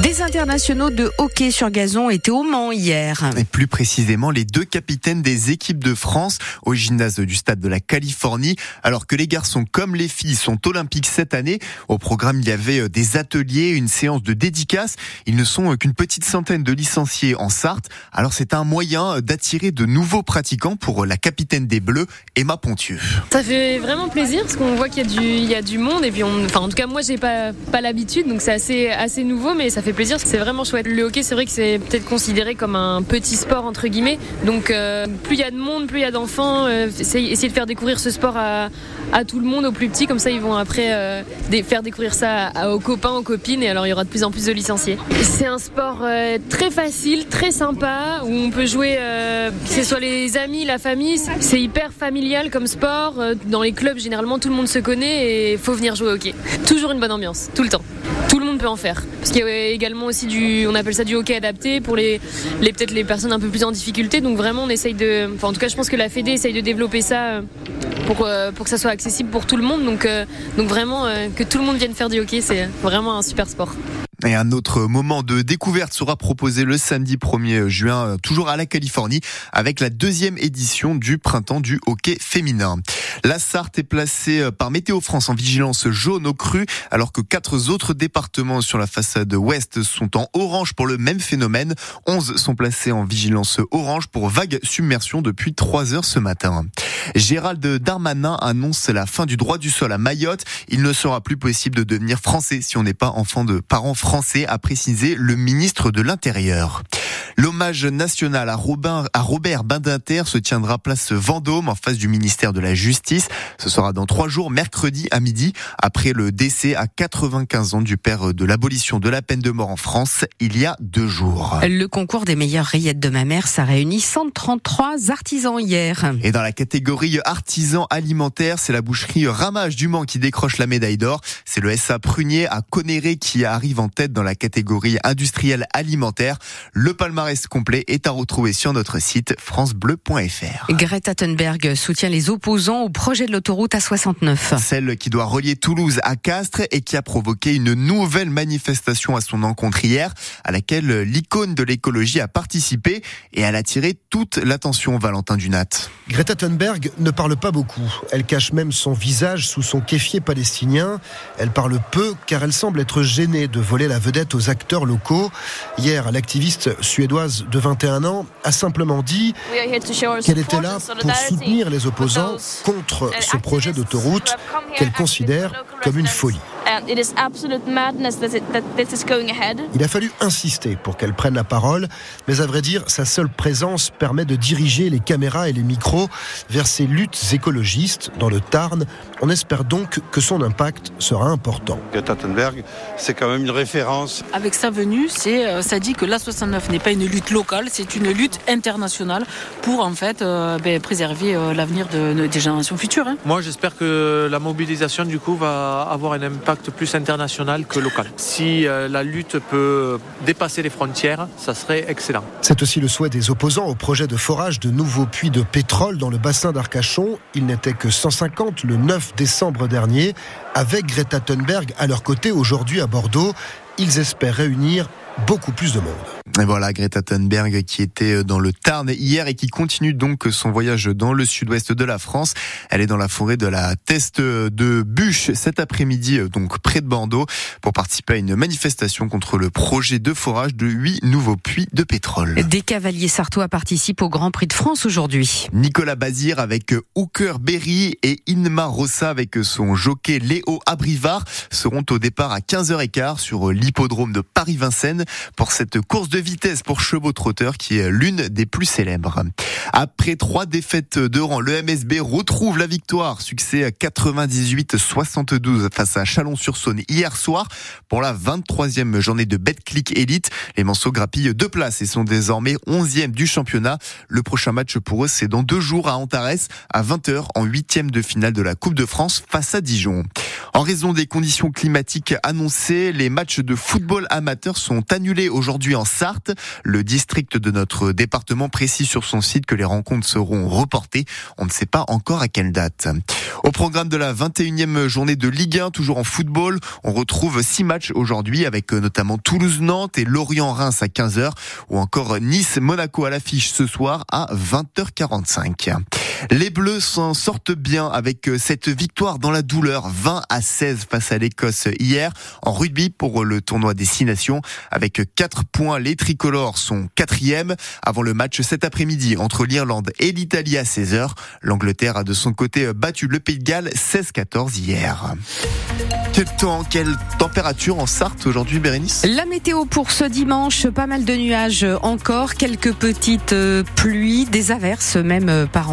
Des internationaux de hockey sur gazon étaient au Mans hier. Et plus précisément, les deux capitaines des équipes de France au gymnase du stade de la Californie. Alors que les garçons comme les filles sont olympiques cette année, au programme il y avait euh, des ateliers, une séance de dédicace. Ils ne sont qu'une petite centaine de licenciés en Sarthe. Alors c'est un moyen d'attirer de nouveaux pratiquants pour la capitaine des Bleus, Emma Pontieux. Ça fait vraiment plaisir parce qu'on voit qu'il y a du, il y a du monde et puis on, enfin en tout cas moi j'ai pas pas l'habitude donc c'est assez assez nouveau mais ça fait plaisir, c'est vraiment chouette. Le hockey, c'est vrai que c'est peut-être considéré comme un petit sport entre guillemets. Donc euh, plus il y a de monde, plus il y a d'enfants, euh, essayer de faire découvrir ce sport à, tout le monde, aux plus petits, comme ça ils vont après euh, faire découvrir ça aux copains, aux copines, et alors il y aura de plus en plus de licenciés. C'est un sport très facile, très sympa, où on peut jouer, que ce soit les amis, la famille, c'est hyper familial comme sport. Dans les clubs, généralement, tout le monde se connaît et faut venir jouer au hockey. Toujours une bonne ambiance, tout le temps tout le monde peut en faire. Parce qu'il y a également aussi du, on appelle ça du hockey adapté pour les, les peut-être les personnes un peu plus en difficulté. Donc vraiment, on essaye de, enfin en tout cas, je pense que la Fédé essaye de développer ça euh, pour, euh, pour que ça soit accessible pour tout le monde. Donc, euh, donc vraiment, que tout le monde vienne faire du hockey, c'est vraiment un super sport. Et un autre moment de découverte sera proposé le samedi 1er juin, toujours à la Californie, avec la deuxième édition du printemps du hockey féminin. La Sarthe est placée euh, par Météo France en vigilance jaune au cru, alors que quatre autres départements sur la façade ouest sont en orange pour le même phénomène. 11 sont placés en vigilance orange pour vague submersion depuis 3 heures ce matin. Gérald Darmanin annonce la fin du droit du sol à Mayotte. Il ne sera plus possible de devenir français si on n'est pas enfant de parents français, a précisé le ministre de l'Intérieur. L'hommage national à, Robin, à Robert Badinter se tiendra place Vendôme en face du ministère de la Justice. Ce sera dans trois jours, mercredi à midi, après le décès à 95 ans du père de l'abolition de la peine de mort en France il y a deux jours. Le concours des meilleures rillettes de ma mère, ça réunit 133 artisans hier. Et dans la catégorie artisans alimentaires, c'est la boucherie Ramage du Mans qui décroche la médaille d'or. C'est le SA Prunier à Conéré qui arrive en tête dans la catégorie industrielle alimentaire. Le palmarès palmarès complet est à retrouver sur notre site francebleu.fr. Greta Thunberg soutient les opposants au projet de l'autoroute A69. Celle qui doit relier Toulouse à Castres et qui a provoqué une nouvelle manifestation à son encontre hier, à laquelle l'icône de l'écologie a participé et elle a attiré toute l'attention Valentin Dunat. Greta Thunberg ne parle pas beaucoup. Elle cache même son visage sous son kéfier palestinien. Elle parle peu car elle semble être gênée de voler la vedette aux acteurs locaux. Hier, l'activiste suédoise de 21 ans a simplement dit qu'elle était là pour soutenir les opposants contre ce projet d'autoroute qu'elle considère comme une folie. Il a fallu insister pour qu'elle prenne la parole, mais à vrai dire, sa seule présence permet de diriger les caméras et les micros vers ces luttes écologistes dans le Tarn. On espère donc que son impact sera important. Greta Thunberg, c'est quand même une référence. Avec sa venue, c'est, euh, ça dit que l'A69 n'est pas une lutte locale, c'est une lutte internationale pour en fait euh, ben, préserver euh, l'avenir de, des générations futures. Hein. Moi, j'espère que la mobilisation du coup va avoir un impact plus international que local. Si euh, la lutte peut dépasser les frontières, ça serait excellent. C'est aussi le souhait des opposants au projet de forage de nouveaux puits de pétrole dans le bassin d'Arcachon. Il n'était que 150 le 9 décembre dernier. Avec Greta Thunberg à leur côté aujourd'hui à Bordeaux, ils espèrent réunir beaucoup plus de monde. Et voilà Greta Thunberg qui était euh, dans le Tarn hier et qui continue donc son voyage dans le sud-ouest de la France. Elle est dans la forêt de la Teste de Bûche cet après-midi, euh, donc près de Bordeaux, pour participer à une manifestation contre le projet de forage de huit nouveaux puits de pétrole. Des cavaliers sartois participent au Grand Prix de France aujourd'hui. Nicolas Bazir avec Hooker Berry et Inma Rossa avec son jockey Léo Abrivard seront au départ à 15h15 sur l'hippodrome de Paris-Vincennes pour cette course de vitesse pour chevaux trotteurs qui est l'une des plus célèbres. Après trois défaites de rang, le MSB retrouve la victoire. Succès 98-72 face à Chalon-sur-Saône hier soir pour la 23e journée de Betclic Elite. Les Manceaux grappillent deux places et sont désormais 11e du championnat. Le prochain match pour eux, c'est dans deux jours à Antares à 20h en huitième de finale de la Coupe de France face à Dijon. En raison des conditions climatiques annoncées, les matchs de football amateur sont annulées aujourd'hui en Le district de notre département précise sur son site que les rencontres seront reportées. On ne sait pas encore à quelle date. Au programme de la 21e journée de Ligue 1, toujours en football, on retrouve six matchs aujourd'hui avec notamment Toulouse-Nantes et Lorient-Reims à 15h ou encore Nice-Monaco à l'affiche ce soir à 20h45. Les Bleus s'en sortent bien avec cette victoire dans la douleur 20 à 16 face à l'Écosse hier en rugby pour le tournoi Destination avec 4 points. Les tricolores sont quatrième avant le match cet après-midi entre l'Irlande et l'Italie à 16h. L'Angleterre a de son côté battu le Pays de Galles 16-14 hier. Quel temps, quelle température en Sarthe aujourd'hui, Bérénice? La météo pour ce dimanche, pas mal de nuages encore, quelques petites pluies, des averses même par